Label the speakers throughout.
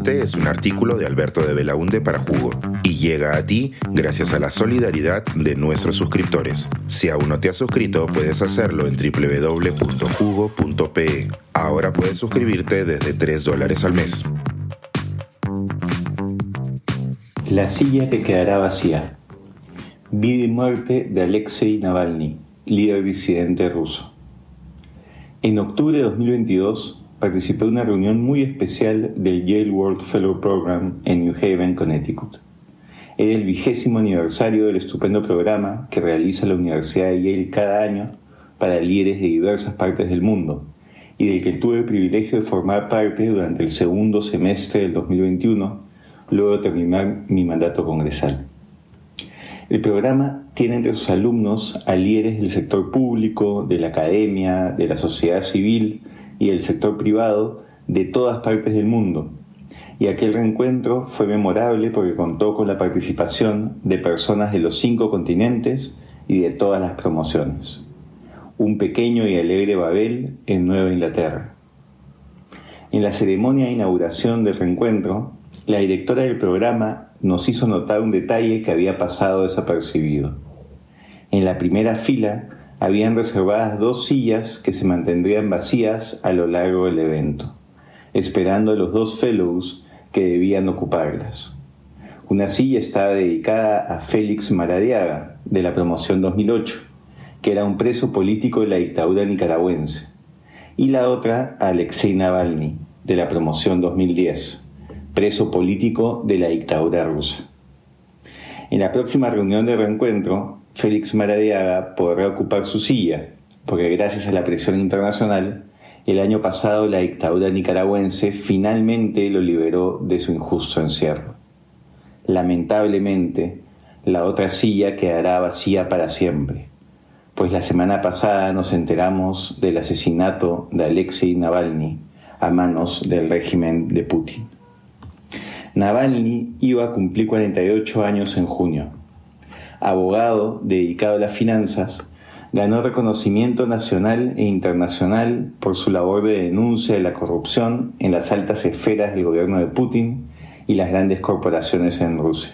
Speaker 1: Este es un artículo de Alberto de Belaunde para Jugo y llega a ti gracias a la solidaridad de nuestros suscriptores. Si aún no te has suscrito, puedes hacerlo en www.jugo.pe. Ahora puedes suscribirte desde 3 dólares al mes.
Speaker 2: La silla que quedará vacía. Vida y muerte de Alexei Navalny, líder disidente ruso. En octubre de 2022, participé de una reunión muy especial del Yale World Fellow Program en New Haven, Connecticut. Era el vigésimo aniversario del estupendo programa que realiza la Universidad de Yale cada año para líderes de diversas partes del mundo y del que tuve el privilegio de formar parte durante el segundo semestre del 2021, luego de terminar mi mandato congresal. El programa tiene entre sus alumnos a líderes del sector público, de la academia, de la sociedad civil, y el sector privado de todas partes del mundo. Y aquel reencuentro fue memorable porque contó con la participación de personas de los cinco continentes y de todas las promociones. Un pequeño y alegre Babel en Nueva Inglaterra. En la ceremonia de inauguración del reencuentro, la directora del programa nos hizo notar un detalle que había pasado desapercibido. En la primera fila habían reservadas dos sillas que se mantendrían vacías a lo largo del evento, esperando a los dos fellows que debían ocuparlas. Una silla estaba dedicada a Félix Maradiaga, de la promoción 2008, que era un preso político de la dictadura nicaragüense, y la otra a Alexei Navalny, de la promoción 2010, preso político de la dictadura rusa. En la próxima reunión de reencuentro, Félix Maradiaga podrá ocupar su silla, porque gracias a la presión internacional, el año pasado la dictadura nicaragüense finalmente lo liberó de su injusto encierro. Lamentablemente, la otra silla quedará vacía para siempre, pues la semana pasada nos enteramos del asesinato de Alexei Navalny a manos del régimen de Putin. Navalny iba a cumplir 48 años en junio abogado dedicado a las finanzas, ganó reconocimiento nacional e internacional por su labor de denuncia de la corrupción en las altas esferas del gobierno de Putin y las grandes corporaciones en Rusia.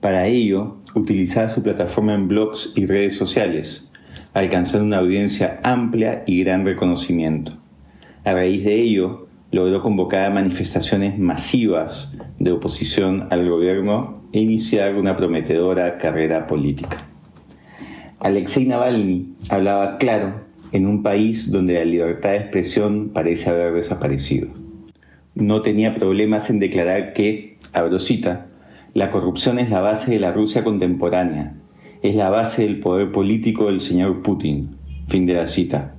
Speaker 2: Para ello, utilizaba su plataforma en blogs y redes sociales, alcanzando una audiencia amplia y gran reconocimiento. A raíz de ello, logró convocar manifestaciones masivas de oposición al gobierno e iniciar una prometedora carrera política. Alexei Navalny hablaba claro en un país donde la libertad de expresión parece haber desaparecido. No tenía problemas en declarar que, abro cita, la corrupción es la base de la Rusia contemporánea, es la base del poder político del señor Putin, fin de la cita,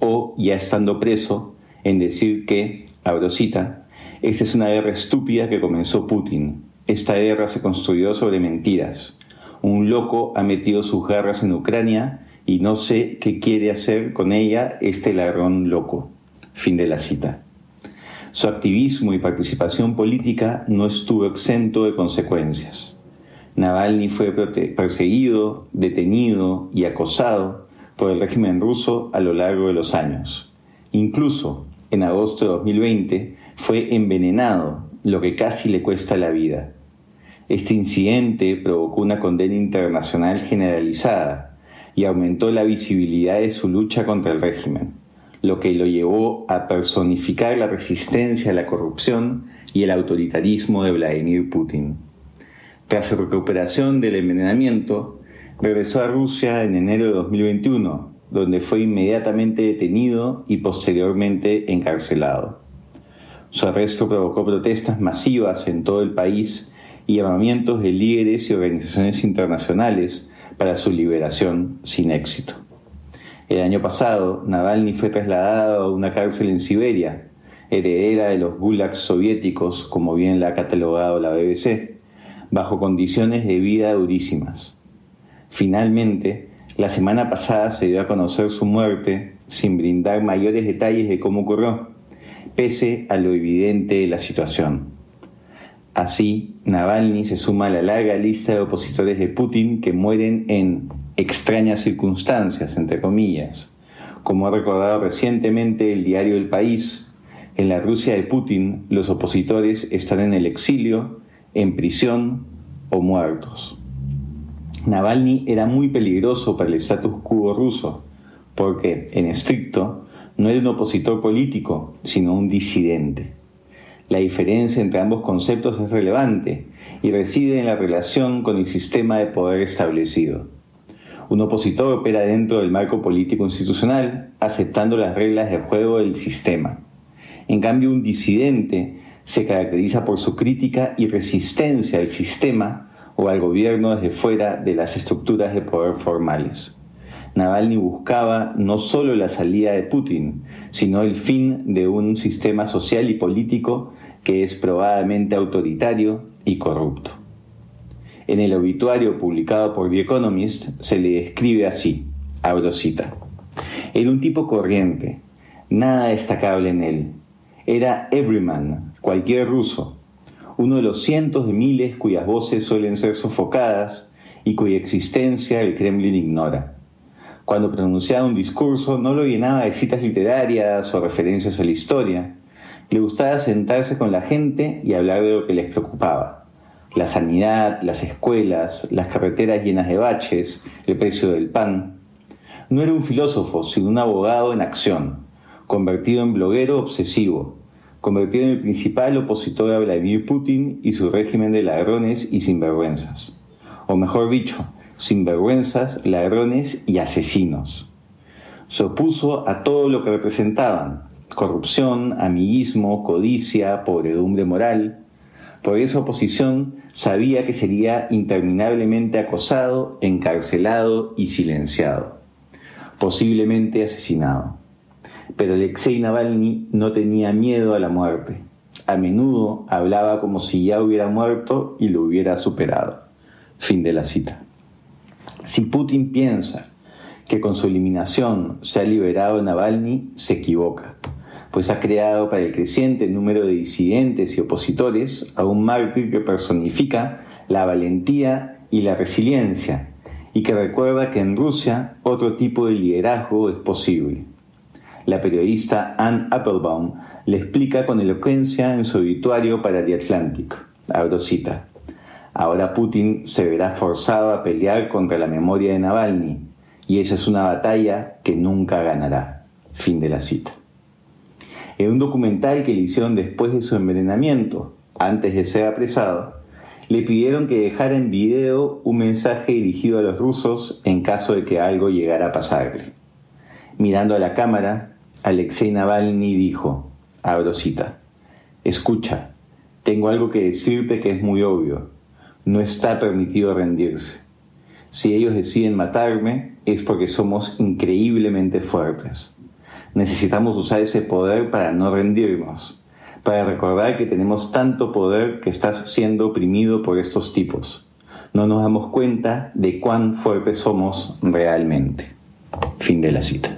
Speaker 2: o, ya estando preso, en decir que, abro cita, esta es una guerra estúpida que comenzó Putin. Esta guerra se construyó sobre mentiras. Un loco ha metido sus garras en Ucrania y no sé qué quiere hacer con ella este ladrón loco. Fin de la cita. Su activismo y participación política no estuvo exento de consecuencias. Navalny fue perseguido, detenido y acosado por el régimen ruso a lo largo de los años. Incluso en agosto de 2020, fue envenenado, lo que casi le cuesta la vida. Este incidente provocó una condena internacional generalizada y aumentó la visibilidad de su lucha contra el régimen, lo que lo llevó a personificar la resistencia a la corrupción y el autoritarismo de Vladimir Putin. Tras su recuperación del envenenamiento, regresó a Rusia en enero de 2021 donde fue inmediatamente detenido y posteriormente encarcelado. Su arresto provocó protestas masivas en todo el país y llamamientos de líderes y organizaciones internacionales para su liberación sin éxito. El año pasado, Navalny fue trasladado a una cárcel en Siberia, heredera de los gulags soviéticos, como bien la ha catalogado la BBC, bajo condiciones de vida durísimas. Finalmente, la semana pasada se dio a conocer su muerte sin brindar mayores detalles de cómo ocurrió, pese a lo evidente de la situación. Así, Navalny se suma a la larga lista de opositores de Putin que mueren en extrañas circunstancias, entre comillas, como ha recordado recientemente el diario El País, En la Rusia de Putin, los opositores están en el exilio, en prisión o muertos. Navalny era muy peligroso para el status quo ruso, porque, en estricto, no era un opositor político, sino un disidente. La diferencia entre ambos conceptos es relevante y reside en la relación con el sistema de poder establecido. Un opositor opera dentro del marco político institucional, aceptando las reglas de juego del sistema. En cambio, un disidente se caracteriza por su crítica y resistencia al sistema o al gobierno desde fuera de las estructuras de poder formales. Navalny buscaba no solo la salida de Putin, sino el fin de un sistema social y político que es probadamente autoritario y corrupto. En el obituario publicado por The Economist se le describe así, abro cita, era un tipo corriente, nada destacable en él, era everyman, cualquier ruso, uno de los cientos de miles cuyas voces suelen ser sofocadas y cuya existencia el Kremlin ignora. Cuando pronunciaba un discurso no lo llenaba de citas literarias o referencias a la historia. Le gustaba sentarse con la gente y hablar de lo que les preocupaba. La sanidad, las escuelas, las carreteras llenas de baches, el precio del pan. No era un filósofo, sino un abogado en acción, convertido en bloguero obsesivo, convertido en el principal opositor a Vladimir Putin y su régimen de ladrones y sinvergüenzas. O mejor dicho, sinvergüenzas, ladrones y asesinos. Se opuso a todo lo que representaban, corrupción, amiguismo, codicia, pobredumbre moral. Por esa oposición sabía que sería interminablemente acosado, encarcelado y silenciado, posiblemente asesinado. Pero Alexei Navalny no tenía miedo a la muerte. A menudo hablaba como si ya hubiera muerto y lo hubiera superado. Fin de la cita. Si Putin piensa que con su eliminación se ha liberado Navalny, se equivoca, pues ha creado para el creciente número de disidentes y opositores a un mártir que personifica la valentía y la resiliencia, y que recuerda que en Rusia otro tipo de liderazgo es posible. La periodista Anne Applebaum le explica con elocuencia en su obituario para The Atlantic. Cita. Ahora Putin se verá forzado a pelear contra la memoria de Navalny, y esa es una batalla que nunca ganará. Fin de la cita. En un documental que le hicieron después de su envenenamiento, antes de ser apresado, le pidieron que dejara en video un mensaje dirigido a los rusos en caso de que algo llegara a pasarle. Mirando a la cámara, Alexei Navalny dijo, abro cita, escucha, tengo algo que decirte que es muy obvio no está permitido rendirse. Si ellos deciden matarme es porque somos increíblemente fuertes. Necesitamos usar ese poder para no rendirnos, para recordar que tenemos tanto poder que estás siendo oprimido por estos tipos. No nos damos cuenta de cuán fuertes somos realmente. Fin de la cita.